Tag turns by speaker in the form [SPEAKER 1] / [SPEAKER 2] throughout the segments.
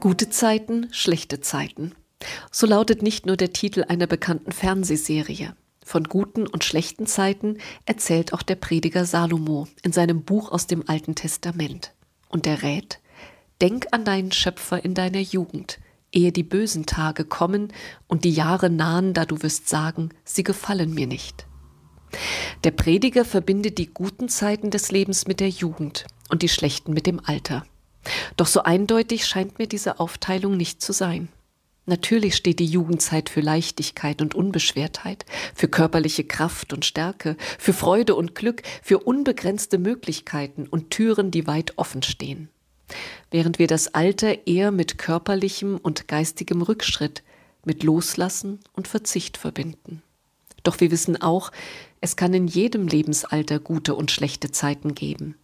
[SPEAKER 1] Gute Zeiten, schlechte Zeiten. So lautet nicht nur der Titel einer bekannten Fernsehserie. Von guten und schlechten Zeiten erzählt auch der Prediger Salomo in seinem Buch aus dem Alten Testament. Und er rät, denk an deinen Schöpfer in deiner Jugend, ehe die bösen Tage kommen und die Jahre nahen, da du wirst sagen, sie gefallen mir nicht. Der Prediger verbindet die guten Zeiten des Lebens mit der Jugend und die schlechten mit dem Alter. Doch so eindeutig scheint mir diese Aufteilung nicht zu sein. Natürlich steht die Jugendzeit für Leichtigkeit und Unbeschwertheit, für körperliche Kraft und Stärke, für Freude und Glück, für unbegrenzte Möglichkeiten und Türen, die weit offen stehen. Während wir das Alter eher mit körperlichem und geistigem Rückschritt, mit Loslassen und Verzicht verbinden. Doch wir wissen auch, es kann in jedem Lebensalter gute und schlechte Zeiten geben.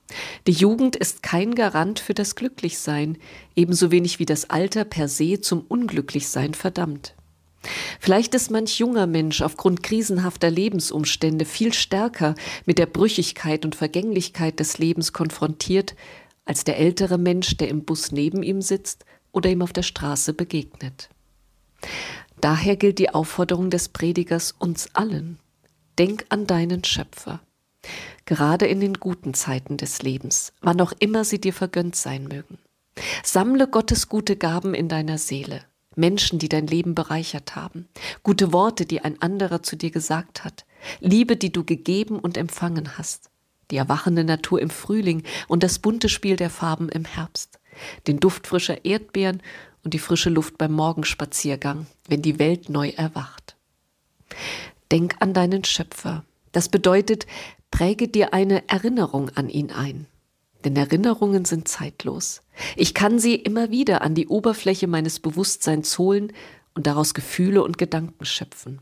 [SPEAKER 1] Die Jugend ist kein Garant für das Glücklichsein, ebenso wenig wie das Alter per se zum Unglücklichsein verdammt. Vielleicht ist manch junger Mensch aufgrund krisenhafter Lebensumstände viel stärker mit der Brüchigkeit und Vergänglichkeit des Lebens konfrontiert, als der ältere Mensch, der im Bus neben ihm sitzt oder ihm auf der Straße begegnet. Daher gilt die Aufforderung des Predigers uns allen. Denk an deinen Schöpfer. Gerade in den guten Zeiten des Lebens, wann auch immer sie dir vergönnt sein mögen. Sammle Gottes gute Gaben in deiner Seele, Menschen, die dein Leben bereichert haben, gute Worte, die ein anderer zu dir gesagt hat, Liebe, die du gegeben und empfangen hast, die erwachende Natur im Frühling und das bunte Spiel der Farben im Herbst, den Duft frischer Erdbeeren und die frische Luft beim Morgenspaziergang, wenn die Welt neu erwacht. Denk an deinen Schöpfer. Das bedeutet, präge dir eine Erinnerung an ihn ein. Denn Erinnerungen sind zeitlos. Ich kann sie immer wieder an die Oberfläche meines Bewusstseins holen und daraus Gefühle und Gedanken schöpfen.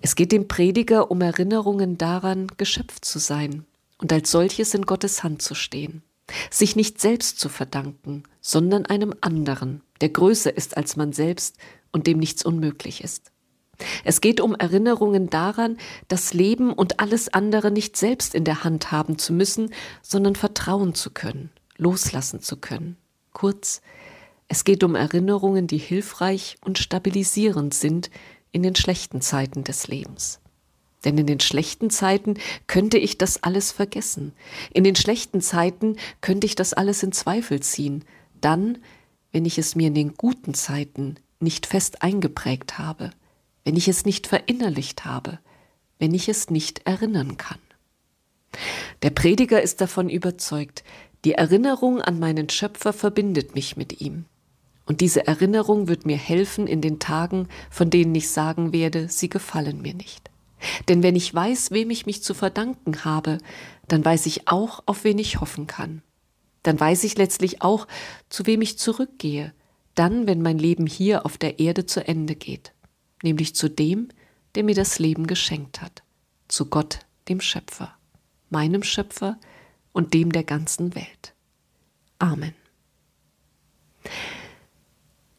[SPEAKER 1] Es geht dem Prediger um Erinnerungen daran, geschöpft zu sein und als solches in Gottes Hand zu stehen, sich nicht selbst zu verdanken, sondern einem anderen, der größer ist als man selbst und dem nichts unmöglich ist. Es geht um Erinnerungen daran, das Leben und alles andere nicht selbst in der Hand haben zu müssen, sondern vertrauen zu können, loslassen zu können. Kurz, es geht um Erinnerungen, die hilfreich und stabilisierend sind in den schlechten Zeiten des Lebens. Denn in den schlechten Zeiten könnte ich das alles vergessen. In den schlechten Zeiten könnte ich das alles in Zweifel ziehen. Dann, wenn ich es mir in den guten Zeiten nicht fest eingeprägt habe wenn ich es nicht verinnerlicht habe, wenn ich es nicht erinnern kann. Der Prediger ist davon überzeugt, die Erinnerung an meinen Schöpfer verbindet mich mit ihm. Und diese Erinnerung wird mir helfen in den Tagen, von denen ich sagen werde, sie gefallen mir nicht. Denn wenn ich weiß, wem ich mich zu verdanken habe, dann weiß ich auch, auf wen ich hoffen kann. Dann weiß ich letztlich auch, zu wem ich zurückgehe, dann, wenn mein Leben hier auf der Erde zu Ende geht nämlich zu dem, der mir das Leben geschenkt hat, zu Gott, dem Schöpfer, meinem Schöpfer und dem der ganzen Welt. Amen.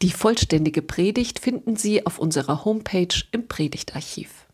[SPEAKER 1] Die vollständige Predigt finden Sie auf unserer Homepage im Predigtarchiv.